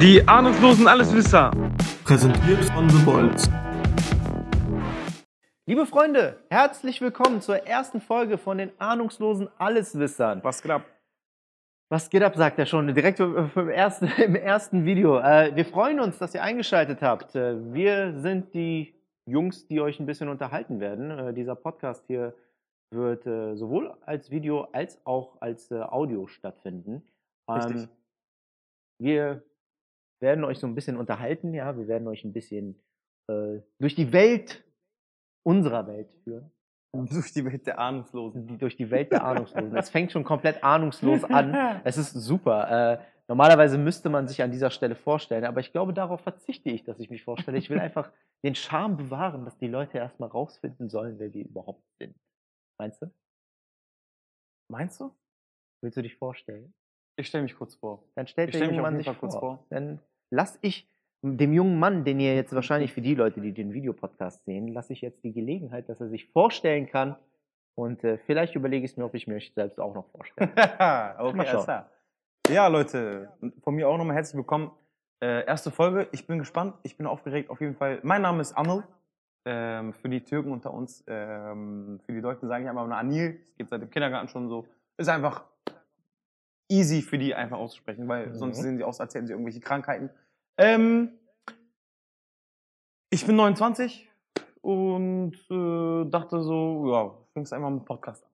Die ahnungslosen Alleswisser. Präsentiert von The Bolts. Liebe Freunde, herzlich willkommen zur ersten Folge von den ahnungslosen Alleswissern. Was geht ab? Was geht ab, sagt er schon, direkt im ersten, im ersten Video. Äh, wir freuen uns, dass ihr eingeschaltet habt. Äh, wir sind die Jungs, die euch ein bisschen unterhalten werden. Äh, dieser Podcast hier wird äh, sowohl als Video als auch als äh, Audio stattfinden. Richtig. Ähm, wir werden euch so ein bisschen unterhalten, ja. Wir werden euch ein bisschen äh, durch die Welt unserer Welt führen. Durch die Welt der Ahnungslosen. Die, durch die Welt der Ahnungslosen. Es fängt schon komplett ahnungslos an. Es ist super. Äh, normalerweise müsste man sich an dieser Stelle vorstellen, aber ich glaube, darauf verzichte ich, dass ich mich vorstelle. Ich will einfach den Charme bewahren, dass die Leute erstmal rausfinden sollen, wer wir überhaupt sind. Meinst du? Meinst du? Willst du dich vorstellen? Ich stelle mich kurz vor. Dann stellt Ich der junge Mann sich vor. vor. Dann lass ich dem jungen Mann, den ihr jetzt wahrscheinlich für die Leute, die den Videopodcast sehen, lasse ich jetzt die Gelegenheit, dass er sich vorstellen kann. Und äh, vielleicht überlege ich mir, ob ich mich selbst auch noch vorstelle. okay, alles klar. Ja, Leute, von mir auch nochmal herzlich willkommen. Äh, erste Folge, ich bin gespannt, ich bin aufgeregt auf jeden Fall. Mein Name ist Anil. Ähm, für die Türken unter uns, ähm, für die Deutschen sage ich einfach nur Anil. Es geht seit dem Kindergarten schon so. Ist einfach easy für die einfach auszusprechen, weil Mhm. sonst sehen sie aus, als hätten sie irgendwelche Krankheiten. Ähm, ich bin 29 und äh, dachte so, ja, fängst einfach mit Podcast an.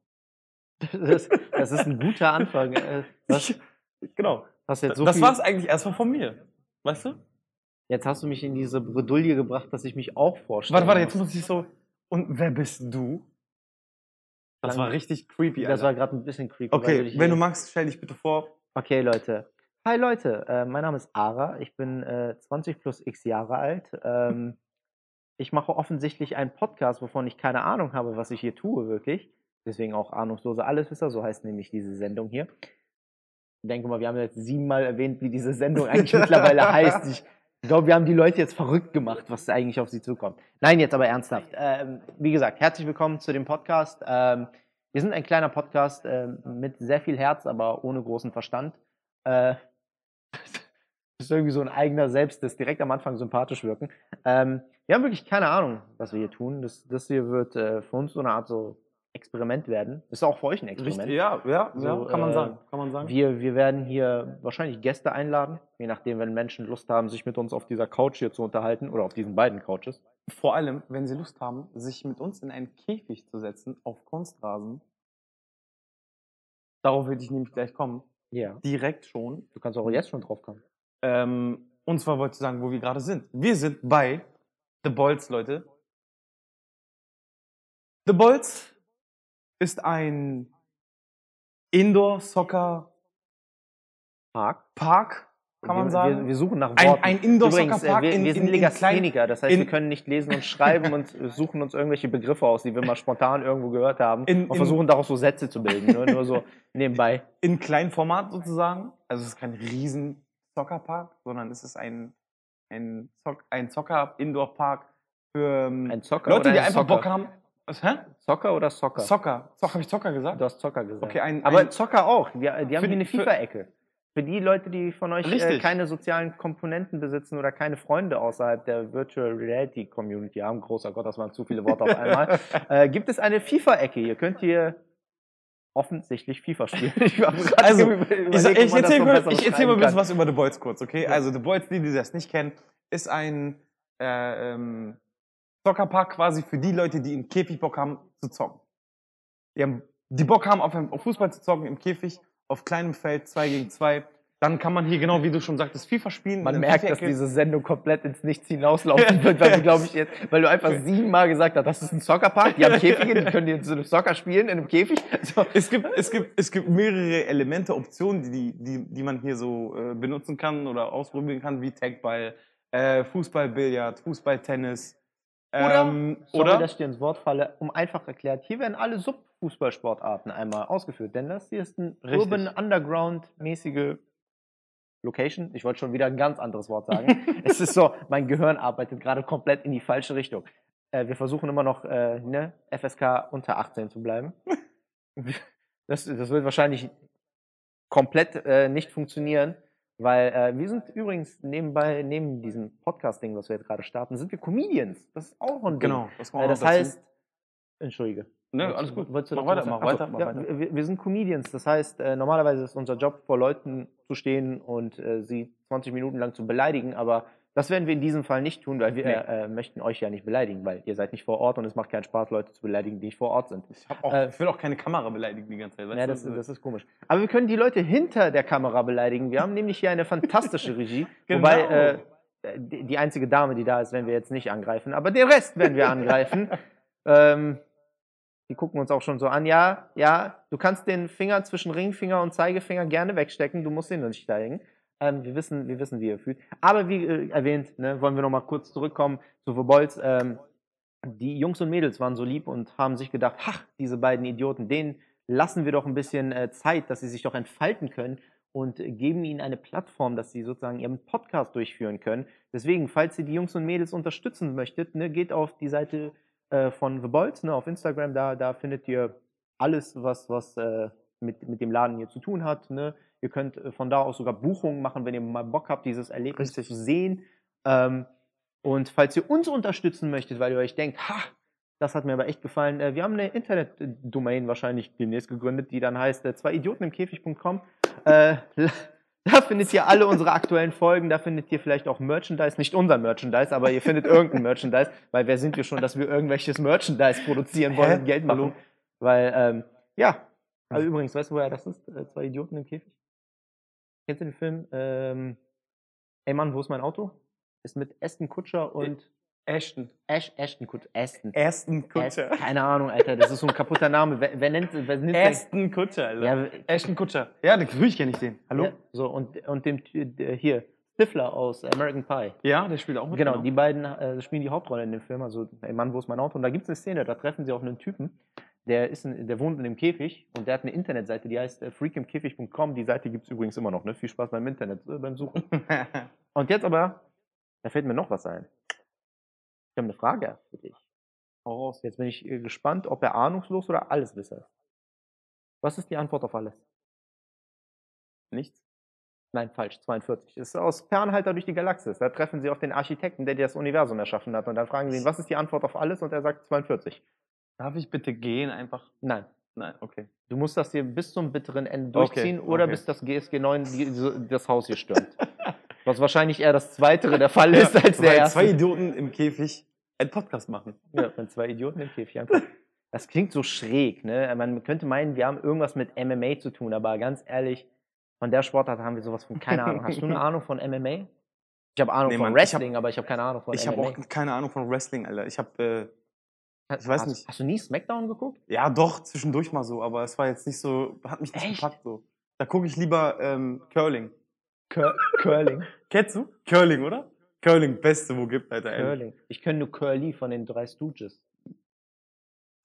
Das, das ist ein guter Anfang. Äh, Was, Genau. hast jetzt so das viel, war's eigentlich erstmal von mir. Weißt du? Jetzt hast du mich in diese Bredouille gebracht, dass ich mich auch vorstelle. Warte, warte, jetzt muss ich so. Und wer bist du? Das war richtig creepy. Das Alter. war gerade ein bisschen creepy. okay, wenn du magst, stell dich bitte vor. Okay, Leute. Hi Leute, äh, mein Name ist Ara. Ich bin äh, 20 plus x Jahre alt. Ähm, ich mache offensichtlich einen Podcast, wovon ich keine Ahnung habe, was ich hier tue, wirklich. Deswegen auch ahnungslose Alleswisser, so heißt nämlich diese Sendung hier. Ich denke mal, wir haben jetzt siebenmal erwähnt, wie diese Sendung eigentlich mittlerweile heißt. Ich glaube, wir haben die Leute jetzt verrückt gemacht, was eigentlich auf sie zukommt. Nein, jetzt aber ernsthaft. Ähm, wie gesagt, herzlich willkommen zu dem Podcast. Ähm, wir sind ein kleiner Podcast ähm, mit sehr viel Herz, aber ohne großen Verstand. Äh, das ist irgendwie so ein eigener Selbstdiss, direkt am Anfang sympathisch wirken. Ähm, wir haben wirklich keine Ahnung, was wir hier tun. Das, das hier wird äh, für uns so eine Art so Experiment werden. Ist auch für euch ein Experiment. ja, ja, So, ja, kann man äh, sagen. Kann man sagen. Wir, wir werden hier wahrscheinlich Gäste einladen, je nachdem, wenn Menschen Lust haben, sich mit uns auf dieser Couch hier zu unterhalten oder auf diesen beiden Couches. Vor allem, wenn sie Lust haben, sich mit uns in einen Käfig zu setzen auf Kunstrasen. Darauf würde ich nämlich gleich kommen. Ja. Direkt schon. Du kannst auch jetzt schon drauf kommen. Ähm, und zwar wollte ich sagen, wo wir gerade sind. Wir sind bei The Bolts, Leute. The Bolts ist ein Indoor-Soccer-Park, Park. kann man sagen. Wir, wir suchen nach Ein- Worten. ein Indoor-Soccer Übrigens, äh, Park wir, in- wir sind in- in Legastheniker, das heißt, in- wir können nicht lesen und schreiben und suchen uns irgendwelche Begriffe aus, die wir mal spontan irgendwo gehört haben In- und in- versuchen daraus so Sätze zu bilden, nur, nur so nebenbei. in Kleinformat sozusagen. Also es ist kein riesen Soccerpark, sondern es ist ein, ein, Zock, ein Soccer-Indoor-Park für ähm, Ein Zocker Leute, die ein einfach Zocker? Bock haben. Was, hä? Zocker oder Soccer? Soccer. Zock, habe ich Zocker gesagt? Du hast Zocker gesagt. Okay, ein- Aber ein- Zocker auch. Die, die haben hier eine FIFA-Ecke. Für die Leute, die von euch äh, keine sozialen Komponenten besitzen oder keine Freunde außerhalb der Virtual Reality Community haben, großer Gott, das waren zu viele Worte auf einmal, äh, gibt es eine FIFA-Ecke. Ihr könnt hier offensichtlich FIFA spielen. Ich hab grad Also, über- Ich, überlegt, ich erzähle noch mal, besser ich erzähl mal ein bisschen was über The Boys kurz, okay? Ja. Also The Boys, die, die das nicht kennen, ist ein äh, ähm, Soccerpark quasi für die Leute, die im Käfig Bock haben zu zocken. Die, haben, die Bock haben, auf, einem- auf Fußball zu zocken im Käfig, auf kleinem Feld, 2 gegen 2. Dann kann man hier, genau wie du schon sagtest, FIFA spielen. Man merkt, dass diese Sendung komplett ins Nichts hinauslaufen wird, weil du, glaube ich, jetzt, weil du einfach siebenmal gesagt hast, das ist ein Soccerpark, die haben Käfige, die können jetzt so Soccer spielen in einem Käfig. So, es gibt, es gibt, es gibt mehrere Elemente, Optionen, die, die, die man hier so äh, benutzen kann oder ausprobieren kann, wie Tagball, äh, Fußball, Billard, Fußball, Tennis. Oder, ähm, sorry, oder? dass ich dir ins Wort falle, um einfach erklärt, hier werden alle Sub-Fußballsportarten einmal ausgeführt, denn das hier ist ein Richtig. Urban Underground-mäßige Location. Ich wollte schon wieder ein ganz anderes Wort sagen. es ist so, mein Gehirn arbeitet gerade komplett in die falsche Richtung. Äh, wir versuchen immer noch, äh, ne, FSK unter 18 zu bleiben. Das, das wird wahrscheinlich komplett äh, nicht funktionieren. Weil äh, wir sind übrigens nebenbei, neben diesem Podcast-Ding, was wir jetzt gerade starten, sind wir Comedians. Das ist auch ein Ding. Genau. Das, Äh, auch das heißt, entschuldige. Ne, alles gut. wolltest du Mach weiter, mach weiter, mach ja, weiter. Wir, wir sind Comedians. Das heißt, äh, normalerweise ist unser Job, vor Leuten zu stehen und äh, sie 20 Minuten lang zu beleidigen, aber das werden wir in diesem Fall nicht tun, weil wir Nee. äh, möchten euch ja nicht beleidigen, weil ihr seid nicht vor Ort und es macht keinen Spaß, Leute zu beleidigen, die nicht vor Ort sind. Ich, auch, Äh, ich will auch keine Kamera beleidigen die ganze Zeit. Ja, das, das ist komisch. Aber wir können die Leute hinter der Kamera beleidigen. Wir haben nämlich hier eine fantastische Regie. Genau. Wobei äh, die, die einzige Dame, die da ist, werden wir jetzt nicht angreifen. Aber den Rest werden wir angreifen. ähm, die gucken uns auch schon so an. Ja, ja, du kannst den Finger zwischen Ringfinger und Zeigefinger gerne wegstecken. Du musst ihn nicht zeigen. Ähm, wir, wissen, wir wissen, wie ihr fühlt. Aber wie äh, erwähnt, ne, wollen wir noch mal kurz zurückkommen zu The Boys. Ähm, die Jungs und Mädels waren so lieb und haben sich gedacht, ach, diese beiden Idioten, denen lassen wir doch ein bisschen äh, Zeit, dass sie sich doch entfalten können und geben ihnen eine Plattform, dass sie sozusagen ihren Podcast durchführen können. Deswegen, falls ihr die Jungs und Mädels unterstützen möchtet, ne, geht auf die Seite äh, von The Bolts ne, auf Instagram, da, da findet ihr alles, was, was äh, mit, mit dem Laden hier zu tun hat. Ne? Ihr könnt äh, von da aus sogar Buchungen machen, wenn ihr mal Bock habt, dieses Erlebnis zu sehen. Ähm, und falls ihr uns unterstützen möchtet, weil ihr euch denkt, ha, das hat mir aber echt gefallen, äh, wir haben eine Internetdomain wahrscheinlich demnächst gegründet, die dann heißt äh, zweiidiotenimkäfig.com. Äh, da findet ihr alle unsere aktuellen Folgen, da findet ihr vielleicht auch Merchandise, nicht unser Merchandise, aber ihr findet irgendein Merchandise, weil wer sind wir schon, dass wir irgendwelches Merchandise produzieren wollen Hä? und Geld machen. Hallo? Weil, ähm, ja, also übrigens, weißt du, woher das ist? Zwei Idioten im Käfig? Kennst du den Film? Ähm, Ey Mann, wo ist mein Auto? Ist mit Aston Kutscher und Ashton. Ash, Ashton Kutscher. Aston. Aston Kutscher. Aston. Keine Ahnung, Alter, das ist so ein kaputter Name. Wer, wer nennt, wer nennt Aston Kutscher, Alter. Ja, Ashton Kutscher. Ja, natürlich kenne ich den. Hallo? Ja, so, und, und dem äh, hier, Stifler aus American Pie. Ja, der spielt auch mit. Genau, die beiden äh, spielen die Hauptrolle in dem Film. Also, ey Mann, wo ist mein Auto? Und da gibt es eine Szene, da treffen sie auf einen Typen, der, ist in, der wohnt in einem Käfig und der hat eine Internetseite, die heißt äh, freakimkäfig.com. Die Seite gibt es übrigens immer noch, ne? Viel Spaß beim Internet, äh, beim Suchen. Und jetzt aber, da fällt mir noch was ein. Ich habe eine Frage für dich. Hau raus. Jetzt bin ich äh, gespannt, ob er ahnungslos oder Alleswisser ist. Was ist die Antwort auf alles? Nichts? Nein, falsch, 42. Das ist aus Fernhalter durch die Galaxis. Da treffen sie auf den Architekten, der das Universum erschaffen hat. Und dann fragen sie ihn, was ist die Antwort auf alles? Und er sagt 42. Darf ich bitte gehen einfach? Nein. Nein, okay. Du musst das hier bis zum bitteren Ende Okay, durchziehen oder okay. bis das GSG 9 die, das Haus hier stürmt. Was wahrscheinlich eher das Zweitere der Fall ist als der erste. zwei Idioten im Käfig einen Podcast machen. Ja, wenn zwei Idioten im Käfig einfach. Das klingt so schräg, ne? Man könnte meinen, wir haben irgendwas mit MMA zu tun, aber ganz ehrlich, von der Sportart haben wir sowas von keine Ahnung. Hast du eine Ahnung von MMA? Ich habe Ahnung Nee, von Mann, ich hab- Wrestling, aber ich habe keine Ahnung von Ich MMA. habe auch keine Ahnung von Wrestling, Alter. Ich habe, äh, ich weiß hast, nicht. Hast du nie Smackdown geguckt? ja doch, zwischendurch mal so, aber es war jetzt nicht so, hat mich nicht Echt? gepackt so. Da gucke ich lieber ähm, Curling. Cur Curling. Kennst du? Curling, oder? Curling, beste, wo gibt, Alter. Curling. Ich kenne nur Curly von den drei Stooges.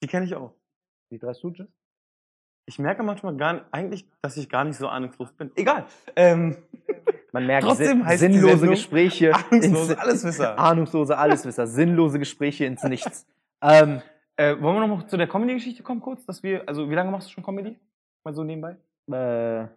Die kenne ich auch. Die drei Stooges? Ich merke manchmal gar nicht, eigentlich, dass ich gar nicht so ahnungslos bin. Egal. Ähm, Man merkt Trotzdem sin sinnlose Gespräche. ahnungslose Alleswisser. Ahnungslose Alleswisser. Sinnlose Gespräche ins Nichts. ähm, äh, wollen wir noch mal zu der Comedy-Geschichte kommen kurz? Dass wir, also wie lange machst du schon Comedy? Mal so nebenbei? Äh,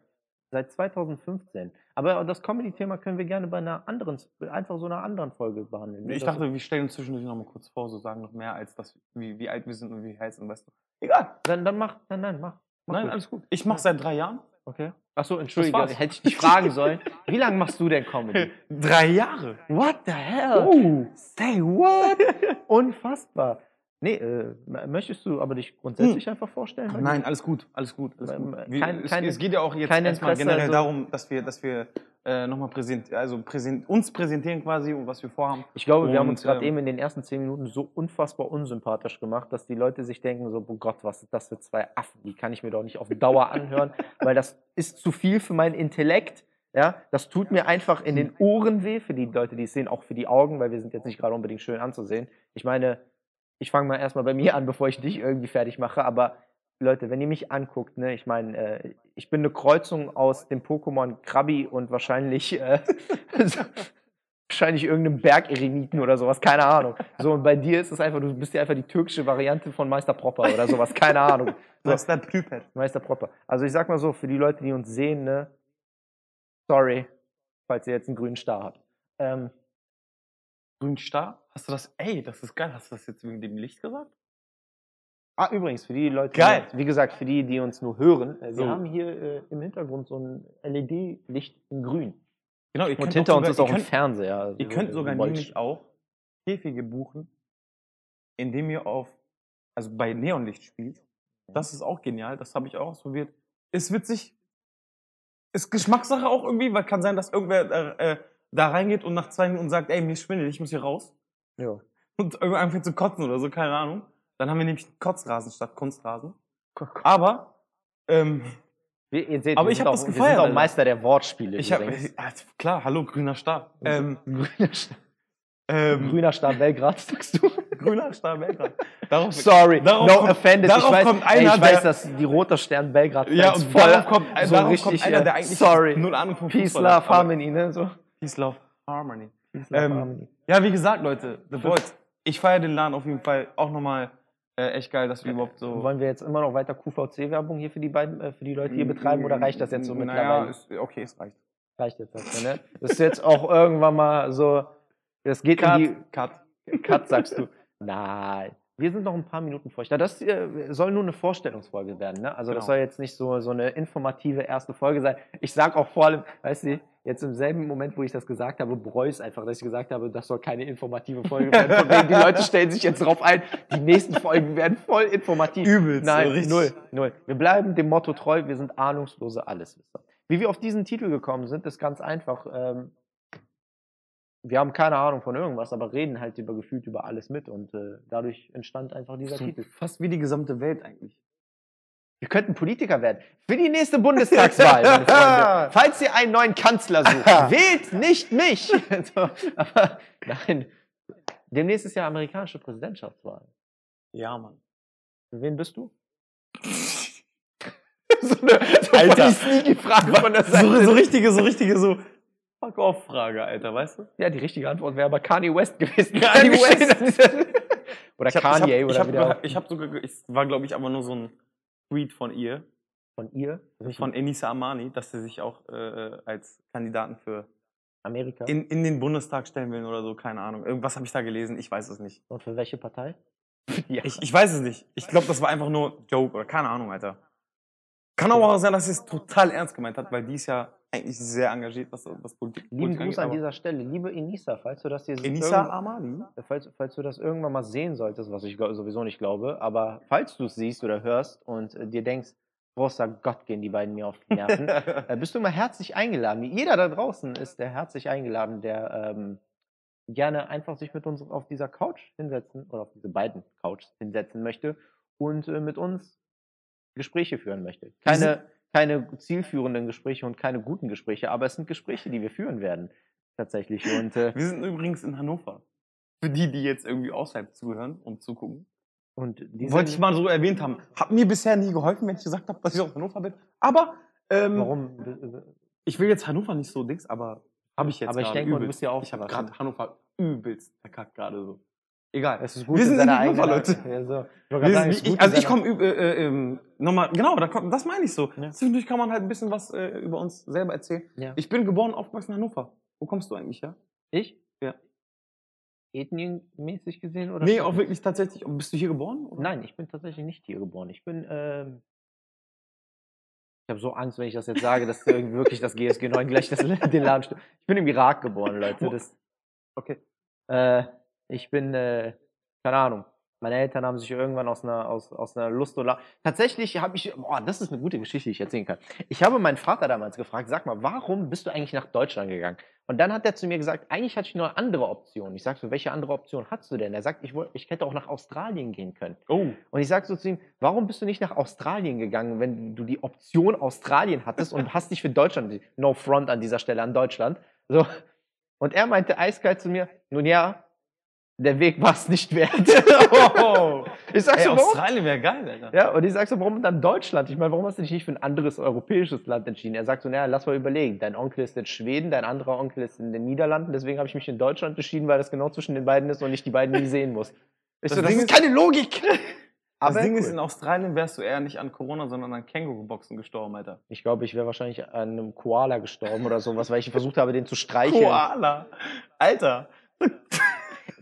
seit 2015. Aber das Comedy-Thema können wir gerne bei einer anderen, einfach so einer anderen Folge behandeln. Ich Das- dachte, wir stellen uns zwischendurch noch mal kurz vor, so sagen noch mehr als das, wie, wie alt wir sind und wie heißen, weißt du. Egal. Dann, dann mach, nein, nein, mach. mach Nein, du. alles gut. Ich mache seit drei Jahren. Okay. Achso, entschuldige, hätte ich dich fragen sollen. Wie lange machst du denn Comedy? drei Jahre. What the hell? Oh. say what? Unfassbar. Nee, äh, möchtest du aber dich grundsätzlich einfach vorstellen? dir? Nein, alles gut, alles gut, alles gut. äh, kein- es, keine- es geht ja auch jetzt kein erstmal generell also- darum, dass wir, dass wir äh, nochmal präsent, also präsent, uns präsentieren quasi und was wir vorhaben. Ich glaube, wir haben uns Und, gerade ähm, eben in den ersten zehn Minuten so unfassbar unsympathisch gemacht, dass die Leute sich denken, so, oh Gott, was sind das für zwei Affen? Die kann ich mir doch nicht auf Dauer anhören, weil das ist zu viel für meinen Intellekt. Ja, das tut mir einfach in den Ohren weh, für die Leute, die es sehen, auch für die Augen, weil wir sind jetzt nicht gerade unbedingt schön anzusehen. Ich meine, ich fange mal erstmal bei mir an, bevor ich dich irgendwie fertig mache, aber Leute, wenn ihr mich anguckt, ne, ich meine, äh, ich bin eine Kreuzung aus dem Pokémon Krabi und wahrscheinlich äh, wahrscheinlich irgendeinem Bergeremiten oder sowas, keine Ahnung. So, und bei dir ist es einfach, du bist ja einfach die türkische Variante von Meister Propper oder sowas, keine Ahnung. So, Das ist der Prüpet. Meister Propper. Also ich sag mal so, für die Leute, die uns sehen, ne, sorry, falls ihr jetzt einen grünen Star habt. Ähm, Grün Star? Hast du das? Ey, das ist geil. Hast du das jetzt wegen dem Licht gesagt? ah, übrigens, für die Leute, Geil. Die, wie gesagt, für die, die uns nur hören, äh, wir So. haben hier äh, im Hintergrund so ein LED-Licht in grün. Genau, ihr Und könnt hinter auch uns sogar, ist auch ihr ein könnt, Fernseher. also Ihr könnt so sogar ein Volt- nämlich auch Käfige buchen, indem ihr auf, also bei Neonlicht spielt. Das ist auch genial, das habe ich auch ausprobiert. Ist witzig. Ist Geschmackssache auch irgendwie, weil kann sein, dass irgendwer äh, äh, da reingeht und nach zwei Minuten sagt, ey, mir schwindelt, ich muss hier raus. Ja. Und irgendwann anfängt zu kotzen oder so, keine Ahnung. Dann haben wir nämlich Kotzrasen statt Kunstrasen. Aber, ähm, Wir, ihr seht, Aber wir ich sind hab auch, das wir gefeiert, sind auch. Meister der Wortspiele. ich habe, übrigens. klar, hallo, grüner Star. Ähm, grüner, Star, ähm, grüner Star Belgrad, sagst du? grüner Star Belgrad. Darauf, Sorry, Darauf no kommt- offended. darauf ich weiß, kommt ey, einer, ich weiß, dass die Roter Stern Belgrad Ja, und voll darauf kommt, so darauf richtig, kommt einer, äh, der eigentlich sorry. null Ahnung von Peace, Fußball Love, Harmony, ne? So. Peace, Love, Harmony. Peace, Love, Ähm, Harmony. Ja, wie gesagt, Leute, The Voice. Ich feiere den Laden auf jeden Fall auch nochmal äh, echt geil, dass wir überhaupt so. Wollen wir jetzt immer noch weiter QVC-Werbung hier für die beiden, äh, für die Leute hier betreiben oder reicht das jetzt so mittlerweile? Naja, ist, okay, es reicht. reicht jetzt also, ne? Das ist jetzt auch irgendwann mal so, das geht in die, Cut. Cut, sagst du. Nein. Wir sind noch ein paar Minuten vor euch da. Das äh, soll nur eine Vorstellungsfolge werden. Ne? Also das Genau. soll jetzt nicht so, so eine informative erste Folge sein. Ich sag auch vor allem, weißt du, jetzt im selben Moment, wo ich das gesagt habe, bereue ich es einfach, dass ich gesagt habe, das soll keine informative Folge werden. Von wegen, die Leute stellen sich jetzt drauf ein, die nächsten Folgen werden voll informativ. Übelst, Nein, so null, null. Wir bleiben dem Motto treu, wir sind ahnungslose Alleswisser. Wie wir auf diesen Titel gekommen sind, ist ganz einfach. Ähm, wir haben keine Ahnung von irgendwas, aber reden halt über gefühlt über alles mit und äh, dadurch entstand einfach dieser So Titel. Fast wie die gesamte Welt eigentlich. Wir könnten Politiker werden. Für die nächste Bundestagswahl, meine Freunde. Falls ihr einen neuen Kanzler sucht, wählt nicht mich. so, aber nein. Demnächst ist ja amerikanische Präsidentschaftswahl. Ja, Mann. Für wen bist du? so eine, so Alter. die Frage von der Seite. So, so richtige, so richtige, so Fuck-off-Frage, Alter, weißt du? Ja, die richtige Antwort wäre aber Kanye West gewesen. Kanye West. oder Ich hab- Kanye ich hab, oder ich hab, wie der ich hab sogar, es war glaube ich aber nur so ein Tweet von ihr, von ihr. von Enisa Amani, dass sie sich auch äh, als Kandidaten für Amerika. in, in den Bundestag stellen will oder so, keine Ahnung. Irgendwas habe ich da gelesen, ich weiß es nicht. Und für welche Partei? ja. Ich, ich weiß es nicht. Ich glaube, das war einfach nur Joke oder keine Ahnung, Alter. Kann aber auch sein, dass sie es total ernst gemeint hat, weil die ist ja eigentlich sehr engagiert, was, was Politik Lieben Politik Gruß an dieser Stelle. Liebe Enisa, falls du das hier Enisa irgend- Amani? falls, falls du das irgendwann mal sehen solltest, was ich sowieso nicht glaube, aber falls du es siehst oder hörst und äh, dir denkst, großer Gott, gehen die beiden mir auf die Nerven, äh, bist du immer herzlich eingeladen. Jeder da draußen ist der herzlich eingeladen, der ähm, gerne einfach sich mit uns auf dieser Couch hinsetzen oder auf diese beiden Couches hinsetzen möchte und äh, mit uns Gespräche führen möchte. Keine, keine zielführenden Gespräche und keine guten Gespräche, aber es sind Gespräche, die wir führen werden. Tatsächlich. Und äh, Wir sind übrigens in Hannover. Für die, die jetzt irgendwie außerhalb zuhören und zugucken. und die Wollte ich mal so erwähnt haben. Hat mir bisher nie geholfen, wenn ich gesagt habe, dass ich aus Hannover bin. Aber ähm, Warum? ich will jetzt Hannover nicht so dings, aber habe ich jetzt Aber ich denke mal, du übelst. bist ja Ich habe gerade Hannover übelst verkackt gerade so. Egal. Es ist gut, Wir sind in Leute. Ja, so. Ich sagen, ist ich, gut, also ich komme äh, äh, ähm, nochmal, genau, da kommt, das meine ich so. Ja. Zwischendurch kann man halt ein bisschen was äh, über uns selber erzählen. Ja. Ich bin geboren und aufgewachsen in Hannover. Wo kommst du eigentlich her? Ich? Ja. Ethnienmäßig gesehen? Oder Nee, auch wirklich tatsächlich. Bist du hier geboren? Oder? Nein, ich bin tatsächlich nicht hier geboren. Ich bin, ähm, ich habe so Angst, wenn ich das jetzt sage, dass irgendwie wirklich das GSG 9 gleich das, den Laden. Ich bin im Irak geboren, Leute. Das, Okay. äh, ich bin, äh, keine Ahnung. Meine Eltern haben sich irgendwann aus einer, aus, aus einer Lust oder tatsächlich habe ich, boah, das ist eine gute Geschichte, die ich erzählen kann. Ich habe meinen Vater damals gefragt, sag mal, warum bist du eigentlich nach Deutschland gegangen? Und dann hat er zu mir gesagt, eigentlich hatte ich nur eine andere Option. Ich sag so, welche andere Option hast du denn? Er sagt, ich, ich hätte auch nach Australien gehen können. Oh. Und ich sag so zu ihm, warum bist du nicht nach Australien gegangen, wenn du die Option Australien hattest und hast dich für Deutschland, no front an dieser Stelle an Deutschland. So. Und er meinte eiskalt zu mir, nun ja, der Weg war es nicht wert. ich sag Ey, so, warum? Australien wäre geil, Alter. Ja, und ich sag so, warum dann Deutschland? Ich meine, warum hast du dich nicht für ein anderes europäisches Land entschieden? Er sagt so, naja, lass mal überlegen. Dein Onkel ist in Schweden, dein anderer Onkel ist in den Niederlanden, deswegen habe ich mich in Deutschland entschieden, weil das genau zwischen den beiden ist und ich die beiden nie sehen muss. Ich Das so, das Ding ist ist- keine Logik. Das Aber Ding ist, cool. in Australien wärst du eher nicht an Corona, sondern an Känguru-Boxen gestorben, Alter. ich glaube, ich wäre wahrscheinlich an einem Koala gestorben oder sowas, weil ich versucht habe, den zu streicheln. Koala. Alter.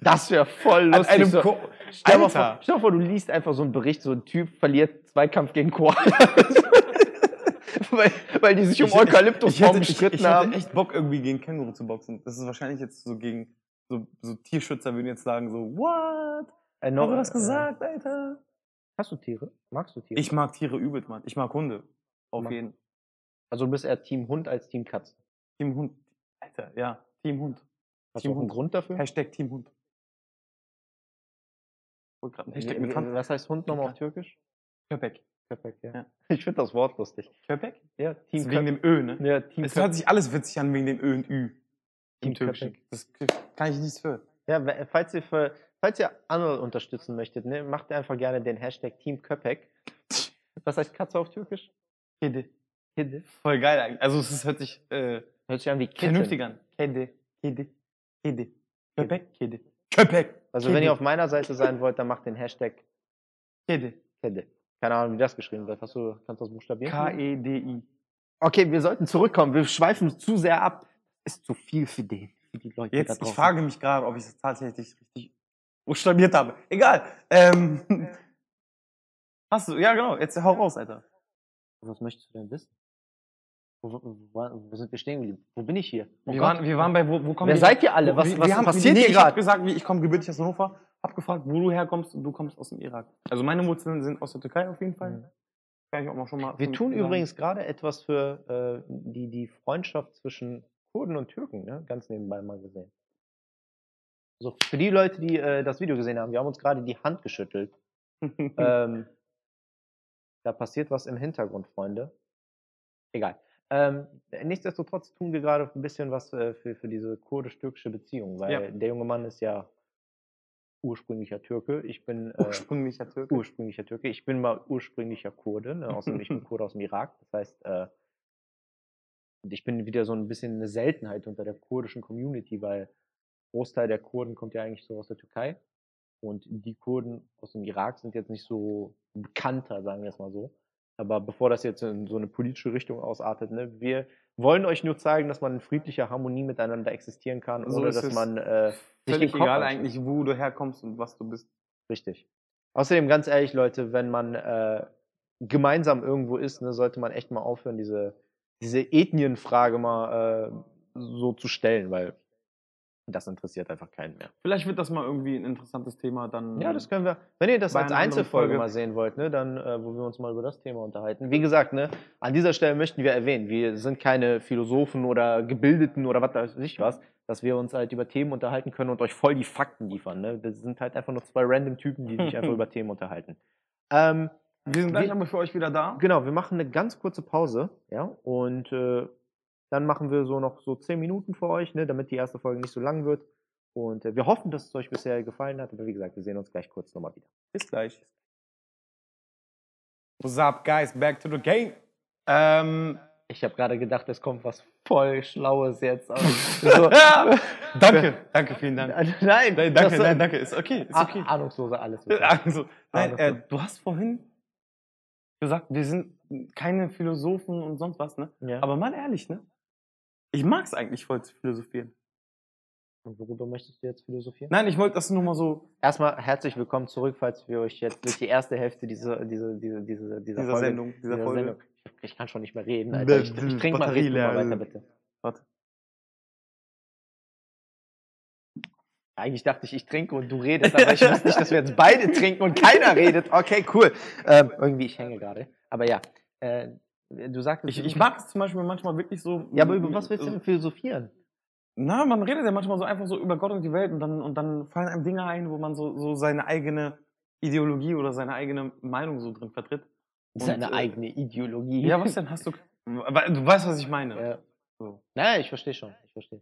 Das wäre voll An lustig. einem so. Ko Stell dir, mal vor, stell dir vor, du liest einfach so einen Bericht, so ein Typ verliert Zweikampf gegen Koala. weil, weil die sich um Ich hätte- Eukalyptusbaum ich hätte, ich, gestritten ich hätte haben. echt Bock, irgendwie gegen Känguru zu boxen. Das ist wahrscheinlich jetzt so gegen so, so Tierschützer würden jetzt sagen so, what? Äh, no- hat das äh, gesagt, Alter? Hast du Tiere? Magst du Tiere? Ich mag Tiere übelst, Mann. Ich mag Hunde. Auf Mag- jeden also du bist eher Team Hund als Team Katze. Team Hund. Alter, ja. Team Hund. Hast Team du auch einen Hund. Grund dafür? Hashtag Team Hund. Wollte gerade einen Hashtag mit Hand. Was heißt Hund nochmal auf Türkisch? Köpek. Köpek, ja. Ja. Ich finde das Wort lustig. Köpek? Ja, Team wegen dem Ö, ne? Ja, Team Es hört sich alles witzig an wegen dem Ö und Ü. Team Im Türkischen. Köpek. Das kann ich nichts für. Ja, falls ihr, für, falls ihr andere unterstützen möchtet, ne, macht einfach gerne den Hashtag Team Köpek. Was heißt Katze auf Türkisch? Kede. Kidde. Voll geil eigentlich. Also es hört sich äh, Hört sich an wie Kitten. vernünftig an. Kede. Kede. Kede. Köpek. Kede. Köpek. Also Kede. wenn ihr auf meiner Seite sein wollt, dann macht den Hashtag Kede. Kidde. Keine Ahnung, wie das geschrieben wird. Hast du, kannst du das buchstabieren? K-E-D-I. Okay, wir sollten zurückkommen. Wir schweifen zu sehr ab. Ist zu viel für den, für die Leute da Jetzt, ich frage mich gerade, ob ich es tatsächlich richtig buchstabiert habe. Egal. Ähm, hast du, ja genau, jetzt hau raus, Alter. Was möchtest du denn wissen? Wo, wo, wo, sind wir stehen geblieben? Wo bin ich hier? Oh Wir Gott. waren, wir waren bei, wo, wo kommen Wer die- seid ihr alle? Was, wir, was wir haben, passiert nee, hier Ich habe gerade? gesagt, ich komme gebürtig aus Hannover, hab gefragt, wo du herkommst und du kommst aus dem Irak. Also meine Wurzeln sind aus der Türkei auf jeden Fall. Mhm. Kann ich auch mal schon mal Wir tun sagen. übrigens gerade etwas für äh, die, die Freundschaft zwischen Kurden und Türken, ne? ganz nebenbei mal gesehen. So, für die Leute, die äh, das Video gesehen haben, wir haben uns gerade die Hand geschüttelt. ähm, da passiert was im Hintergrund, Freunde. Egal. Ähm, nichtsdestotrotz tun wir gerade ein bisschen was äh, für, für diese kurdisch-türkische Beziehung, weil Ja. der junge Mann ist ja ursprünglicher Türke. Ich bin äh, Ursprünglicher Türke. ursprünglicher Türke. Ich bin mal ursprünglicher Kurde, ne? aus dem, ich bin Kurde aus dem Irak. Das heißt, äh, ich bin wieder so ein bisschen eine Seltenheit unter der kurdischen Community, weil Großteil der Kurden kommt ja eigentlich so aus der Türkei. Und die Kurden aus dem Irak sind jetzt nicht so bekannter, sagen wir es mal so. Aber bevor das jetzt in so eine politische Richtung ausartet, ne, wir wollen euch nur zeigen, dass man in friedlicher Harmonie miteinander existieren kann, So ohne dass man äh, Völlig egal eigentlich, wo du herkommst und was du bist. Richtig. Außerdem, ganz ehrlich, Leute, wenn man äh, gemeinsam irgendwo ist, ne, sollte man echt mal aufhören, diese, diese Ethnienfrage mal äh, so zu stellen, weil das interessiert einfach keinen mehr. Vielleicht wird das mal irgendwie ein interessantes Thema dann. Ja, das können wir. Wenn ihr das als Einzelfolge Folge. mal sehen wollt, ne, dann, äh, wo wir uns mal über das Thema unterhalten. Wie gesagt, ne, an dieser Stelle möchten wir erwähnen, wir sind keine Philosophen oder Gebildeten oder was weiß ich was, dass wir uns halt über Themen unterhalten können und euch voll die Fakten liefern. Ne? Das sind halt einfach nur zwei random Typen, die sich einfach über Themen unterhalten. Ähm, Wir sind gleich Wir- aber für euch wieder da. Genau, wir machen eine ganz kurze Pause, ja, und äh, dann machen wir so noch so zehn Minuten für euch, ne, damit die erste Folge nicht so lang wird. Und äh, wir hoffen, dass es euch bisher gefallen hat. Aber wie gesagt, wir sehen uns gleich kurz nochmal wieder. Bis gleich. What's up, guys? Back to the game. Ähm, Ich habe gerade gedacht, es kommt was voll Schlaues jetzt. So, danke, danke, vielen Dank. Nein, Nein, danke, nein, danke, ist okay, ist Ah- okay. Ahnungslose alles. Also, nein, das äh, du hast vorhin gesagt, wir sind keine Philosophen und sonst was, ne? Ja. Aber mal ehrlich, ne? Ich mag's eigentlich voll zu philosophieren. Und worüber möchtest du jetzt philosophieren? Nein, ich wollte das nur mal so, Erstmal herzlich willkommen zurück, falls wir euch jetzt durch die erste Hälfte dieser, dieser, dieser, dieser, dieser, dieser Folge, Sendung, dieser, dieser Folge. Sendung. Ich, kann schon nicht mehr reden, Alter. Ich, ich trinke mal, red mal weiter, bitte. Warte. Eigentlich dachte ich, ich trinke und du redest, aber ich wusste nicht, dass wir jetzt beide trinken und keiner redet. Okay, cool. Ähm, irgendwie, ich hänge gerade. Aber ja, äh, du sagtest... Ich, ich mag es zum Beispiel manchmal wirklich so. Ja, aber über was willst du denn philosophieren? Na, man redet ja manchmal so einfach so über Gott und die Welt und dann, und dann fallen einem Dinge ein, wo man so, so seine eigene Ideologie oder seine eigene Meinung so drin vertritt. Und, Seine äh, eigene Ideologie. Ja, was denn hast du? Du weißt, was ich meine. Ja. So. Naja, ich verstehe schon. Ich verstehe.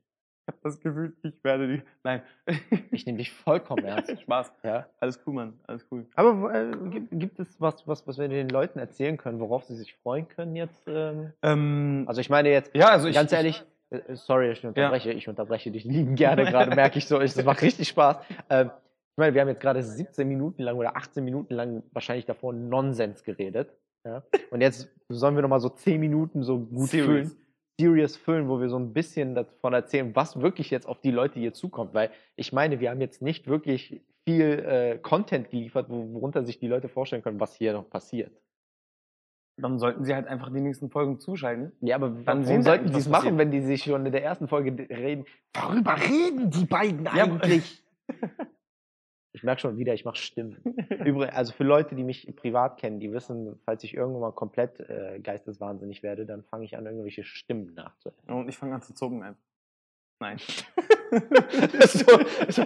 Ich habe das Gefühl, ich werde die. Nein. Ich nehme dich vollkommen ernst. Spaß. Ja. Alles cool, Mann. Alles cool. Aber äh, gibt, gibt es was, was, was wir den Leuten erzählen können, worauf sie sich freuen können jetzt? Ähm? Ähm, Also ich meine jetzt, ja, also ich, ganz ehrlich, äh, sorry, ich unterbreche, ich unterbreche dich lieben gerne gerade, merke ich so, es macht richtig Spaß. Ähm, Ich meine, wir haben jetzt gerade 17 Minuten lang oder 18 Minuten lang wahrscheinlich davor Nonsens geredet. Ja? Und jetzt sollen wir nochmal so 10 Minuten so gut Serious. füllen, serious füllen, wo wir so ein bisschen davon erzählen, was wirklich jetzt auf die Leute hier zukommt. Weil ich meine, wir haben jetzt nicht wirklich viel äh, Content geliefert, wo- worunter sich die Leute vorstellen können, was hier noch passiert. Dann sollten sie halt einfach die nächsten Folgen zuschalten. Ja, aber Dann warum sie sollten eigentlich, die es machen, wenn die sich schon in der ersten Folge reden? Worüber reden die beiden Ja, eigentlich? ich merke schon wieder, ich mache Stimmen. Übrigens, also für Leute, die mich privat kennen, die wissen, falls ich irgendwann mal komplett äh, geisteswahnsinnig werde, dann fange ich an, irgendwelche Stimmen nachzuäffen. Und ich fange an zu zucken einfach. Nein. so, so,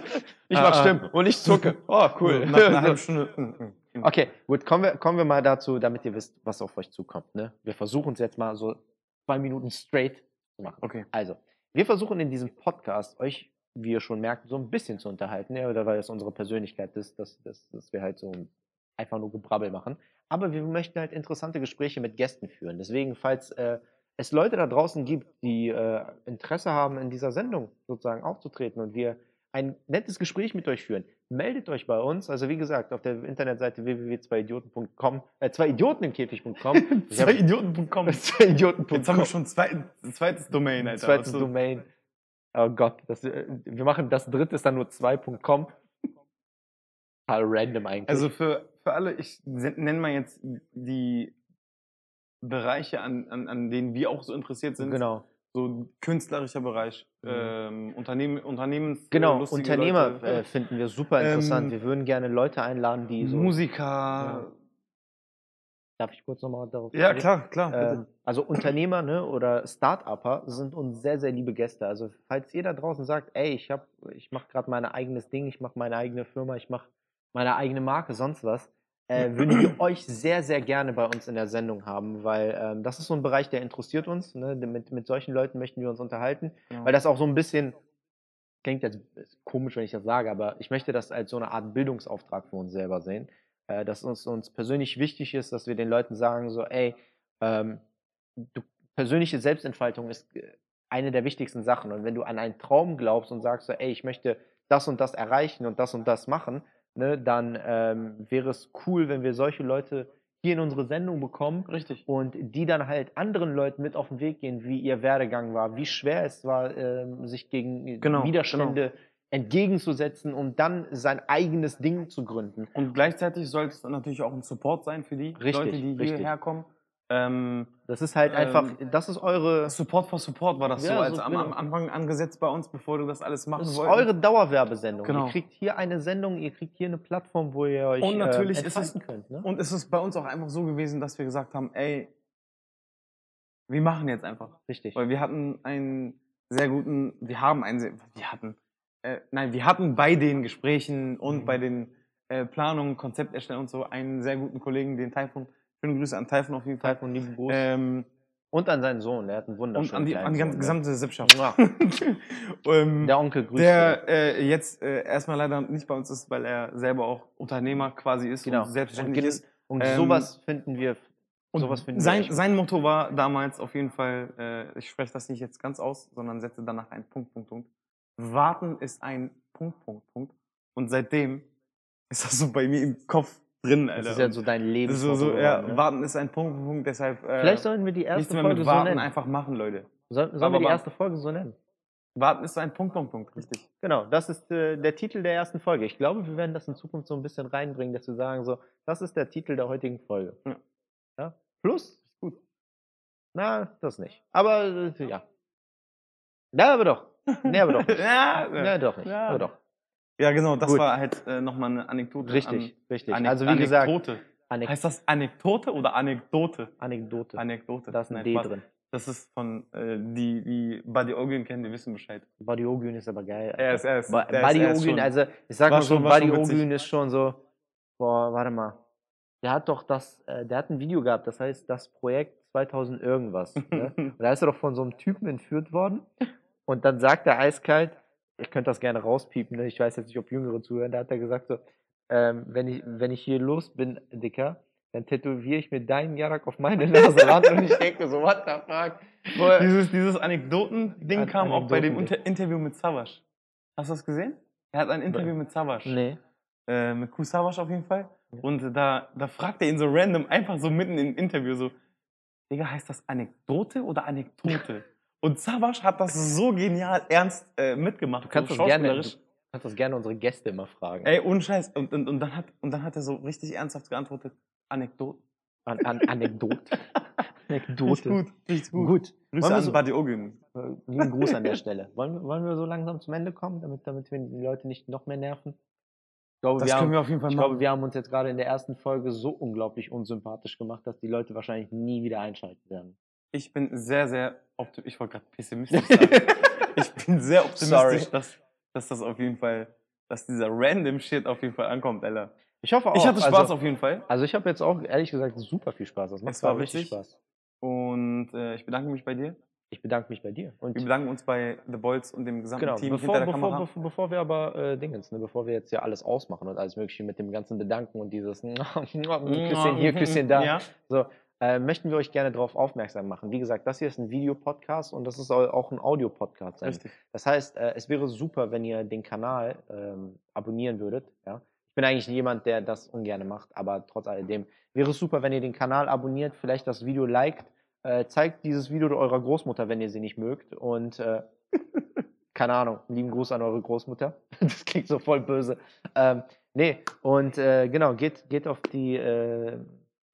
ich Ah, mache ah. Stimmen und ich zucke. Oh, cool. Nach einer halben Stunde. mm, mm, mm. Okay, gut, kommen wir, kommen wir mal dazu, damit ihr wisst, was auf euch zukommt. Ne? Wir versuchen es jetzt mal so zwei Minuten straight zu machen. Okay. Also, wir versuchen in diesem Podcast euch, wie ihr schon merkt, so ein bisschen zu unterhalten, ja, oder weil es unsere Persönlichkeit ist, dass, dass, dass wir halt so einfach nur Gebrabbel machen. Aber wir möchten halt interessante Gespräche mit Gästen führen. Deswegen, falls äh, es Leute da draußen gibt, die äh, Interesse haben, in dieser Sendung sozusagen aufzutreten und wir ein nettes Gespräch mit euch führen, meldet euch bei uns. Also wie gesagt, auf der Internetseite www.zweiidioten.com, äh, hab- Zweiidioten.com. zweiidioten.com. Jetzt haben wir schon zwei, zweites Domain, Alter. Zweites du? Domain. Oh Gott, das, äh, wir machen das dritte ist dann nur 2.com. Total random eigentlich. Also für, für alle, ich nenne mal jetzt die Bereiche, an, an, an denen wir auch so interessiert sind. genau. So künstlerischer Bereich, Mhm. ähm, Unternehmen, Unternehmens. Genau, äh, lustige Unternehmer Leute, äh, finden wir super interessant. Ähm, wir würden gerne Leute einladen, die so. Musiker. Darf ich kurz nochmal darauf Ja, eingehen? klar, klar. Ähm, also Unternehmer ne, oder Start-Upper sind uns sehr, sehr liebe Gäste. Also falls ihr da draußen sagt, ey, ich, hab- ich mache gerade mein eigenes Ding, ich mache meine eigene Firma, ich mache meine eigene Marke, sonst was, äh, würden wir euch sehr, sehr gerne bei uns in der Sendung haben, weil ähm, das ist so ein Bereich, der interessiert uns. Ne? Mit, mit solchen Leuten möchten wir uns unterhalten, Genau. weil das auch so ein bisschen, klingt jetzt komisch, wenn ich das sage, aber ich möchte das als so eine Art Bildungsauftrag für uns selber sehen äh, dass uns, uns persönlich wichtig ist, dass wir den Leuten sagen, so, ey, ähm, du, persönliche Selbstentfaltung ist äh, eine der wichtigsten Sachen. Und wenn du an einen Traum glaubst und sagst, so, ey, ich möchte das und das erreichen und das und das machen, ne, dann ähm, wäre es cool, wenn wir solche Leute hier in unsere Sendung bekommen Richtig. und die dann halt anderen Leuten mit auf den Weg gehen, wie ihr Werdegang war, wie schwer es war, ähm, sich gegen Genau, Widerstände entgegenzusetzen und dann sein eigenes Ding zu gründen. Und gleichzeitig sollte es natürlich auch ein Support sein für die Richtig, Leute, die richtig. hierher kommen. Ähm, Das ist halt einfach, Ähm, das ist eure, Support for Support war das Ja, so, als so, am, genau. am Anfang angesetzt bei uns, bevor du das alles machen das ist wolltest. eure Dauerwerbesendung. Genau. Ihr kriegt hier eine Sendung, ihr kriegt hier eine Plattform, wo ihr euch Und natürlich äh, ist es- könnt. Ne? Und es ist bei uns auch einfach so gewesen, dass wir gesagt haben, ey, wir machen jetzt einfach. Richtig. Weil wir hatten einen sehr guten, wir haben einen wir hatten, äh, nein, wir hatten bei den Gesprächen und Mhm. bei den äh, Planungen, Konzepterstellen und so einen sehr guten Kollegen, den Taifun. Schöne Grüße an Taifun auf jeden Fall. Von lieben Gruß. Ähm, und an seinen Sohn, der hat einen und wunderschönen an die, an die ganze, Sohn, gesamte Sippschaft. Ja. ähm, Der Onkel grüßt der äh, jetzt äh, erstmal leider nicht bei uns ist, weil er selber auch Unternehmer quasi ist Genau. und selbstständig Und ist. Und Ähm, sowas finden wir, Und sowas finden wir sein, echt- sein Motto war damals auf jeden Fall, äh, ich spreche das nicht jetzt ganz aus, sondern setze danach einen Punkt, Punkt, Punkt. Warten ist ein Punkt, Punkt, Punkt. Und seitdem ist das so bei mir im Kopf drin, Alter. das ist ja so dein Leben. so, so, ja, warten ist ein Punkt, Punkt, Punkt, deshalb äh, Vielleicht sollten wir die erste Folge so nennen. einfach machen, Leute. Soll, sollen Aber wir die erste Folge so nennen? Warten ist ein Punkt, Punkt, Punkt, richtig. Genau, das ist äh, der Titel der ersten Folge. Ich glaube, wir werden das in Zukunft so ein bisschen reinbringen, dass wir sagen, so, das ist der Titel der heutigen Folge. Ja. Ja? Plus? Ist gut. Na, das nicht. Aber äh, ja. Na, aber doch. Nee, aber doch nicht. ja, Na, doch nicht. Ja. Aber doch. ja, genau, das Gut. war halt äh, nochmal eine Anekdote. Richtig, richtig. An, also wie gesagt, Anekdote. Anek Heißt das Anekdote oder Anekdote? Anekdote. Anekdote. da ist ein Nein, D drin. Das ist von, äh, die, die Buddy Ogün kennen, die wissen Bescheid. Buddy Ogün ist aber geil. Er ist, er ist, Ba- der ist- Buddy ist Ogün, schon- also ich sag mal so. Ogün ist schon so, boah, warte mal. Der hat doch das, äh, der hat ein Video gehabt, das heißt das Projekt 2000 irgendwas. Ne? Und da ist er doch von so einem Typen entführt worden. Und dann sagt er eiskalt, ich könnte das gerne rauspiepen, ne? ich weiß jetzt nicht, ob Jüngere zuhören, da hat er gesagt so, ähm, wenn, ich, wenn ich hier los bin, Dicker, dann tätowiere ich mir deinen Jarak auf meine Nase ran und ich denke so, what the fuck? Wo- Dieses, dieses Anekdoten-Ding An- kam auch bei dem. Inter Interview mit Savas. Hast du das gesehen? Er hat ein Interview mit Savas. Nee. äh, mit Kusawasch auf jeden Fall. Ja. Und da, da fragt er ihn so random, einfach so mitten im Interview so, Digga, heißt das Anekdote oder Anekdote? Und Savas hat das so genial ernst äh, mitgemacht. Du kannst, so das gerne, du kannst das gerne unsere Gäste immer fragen. Ey, ohne Scheiß. Und, und, und, dann hat, und dann hat er so richtig ernsthaft geantwortet, Anekdote. An, an Anekdote. Anekdote. gut, richtig gut. Gut. Grüße an so- Buddy Ogün. Äh, Lieben Gruß an der Stelle. Wollen, wir- wollen wir so langsam zum Ende kommen, damit, damit wir die Leute nicht noch mehr nerven? Ich glaube, Das wir können haben, wir auf jeden Fall ich machen. glaube, wir haben uns jetzt gerade in der ersten Folge so unglaublich unsympathisch gemacht, dass die Leute wahrscheinlich nie wieder einschalten werden. Ich bin sehr, sehr optimistisch. Ich wollte gerade pessimistisch sagen. ich bin sehr optimistisch, dass, dass das auf jeden Fall, dass dieser random Shit auf jeden Fall ankommt, Alter. Ich hoffe auch. Ich hatte Spaß also, auf jeden Fall. Also ich habe jetzt auch ehrlich gesagt super viel Spaß. Das macht Es war richtig. Spaß. Und äh, ich bedanke mich bei dir. Ich bedanke mich bei dir. Und Wir bedanken uns bei The Bolts und dem gesamten genau, Team bevor, hinter der bevor, Kamera. bevor, bevor wir aber äh, Dingens, ne, bevor wir jetzt ja alles ausmachen und alles mögliche mit dem ganzen Bedanken und dieses Küsschen hier, Küsschen da, Ja. so, äh, möchten wir euch gerne darauf aufmerksam machen. Wie gesagt, das hier ist ein Videopodcast und das soll auch ein Audio-Podcast sein. Richtig. Das heißt, äh, es wäre super, wenn ihr den Kanal ähm, abonnieren würdet. Ja? Ich bin eigentlich jemand, der das ungern macht, aber trotz alledem wäre es super, wenn ihr den Kanal abonniert, vielleicht das Video liked, äh, zeigt dieses Video eurer Großmutter, wenn ihr sie nicht mögt und äh, keine Ahnung, lieben Gruß an eure Großmutter. Das klingt so voll böse. Ähm, nee, und äh, genau, geht, geht auf die äh,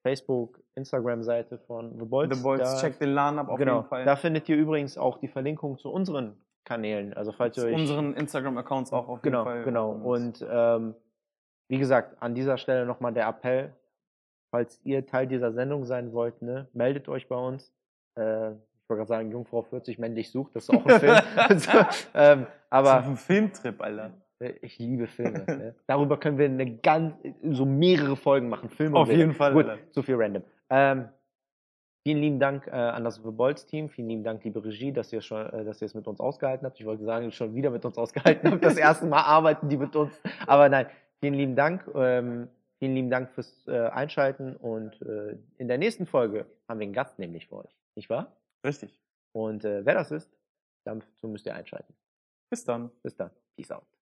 Facebook, Instagram-Seite von The Bolts. The Bolts, Da- checkt den Laden ab auf genau, jeden Fall. da findet ihr übrigens auch die Verlinkung zu unseren Kanälen. Also falls ihr Zu euch unseren Instagram-Accounts auch auf genau, jeden Fall. genau. Und ähm, wie gesagt, an dieser Stelle nochmal der Appell, falls ihr Teil dieser Sendung sein wollt, ne, meldet euch bei uns. Äh, ich wollte gerade sagen, Jungfrau 40 männlich sucht, das ist auch ein Film. also, ähm, aber aber ein Filmtrip, Alter. äh, ich liebe Filme. ne? Darüber können wir eine ganz, so mehrere Folgen machen. Filme Auf jeden Fall, Gut, so viel random. Ähm, vielen lieben Dank äh, an das The Bolts Team. Vielen lieben Dank, liebe Regie, dass ihr schon, äh, dass ihr es mit uns ausgehalten habt. Ich wollte sagen, schon wieder mit uns ausgehalten habt. Das erste Mal arbeiten die mit uns. Aber nein, vielen lieben Dank. Ähm, vielen lieben Dank fürs äh, Einschalten. Und äh, in der nächsten Folge haben wir einen Gast nämlich für euch. Nicht wahr? Richtig. Und äh, wer das ist, dazu müsst ihr einschalten. Bis dann. Bis dann. Peace out.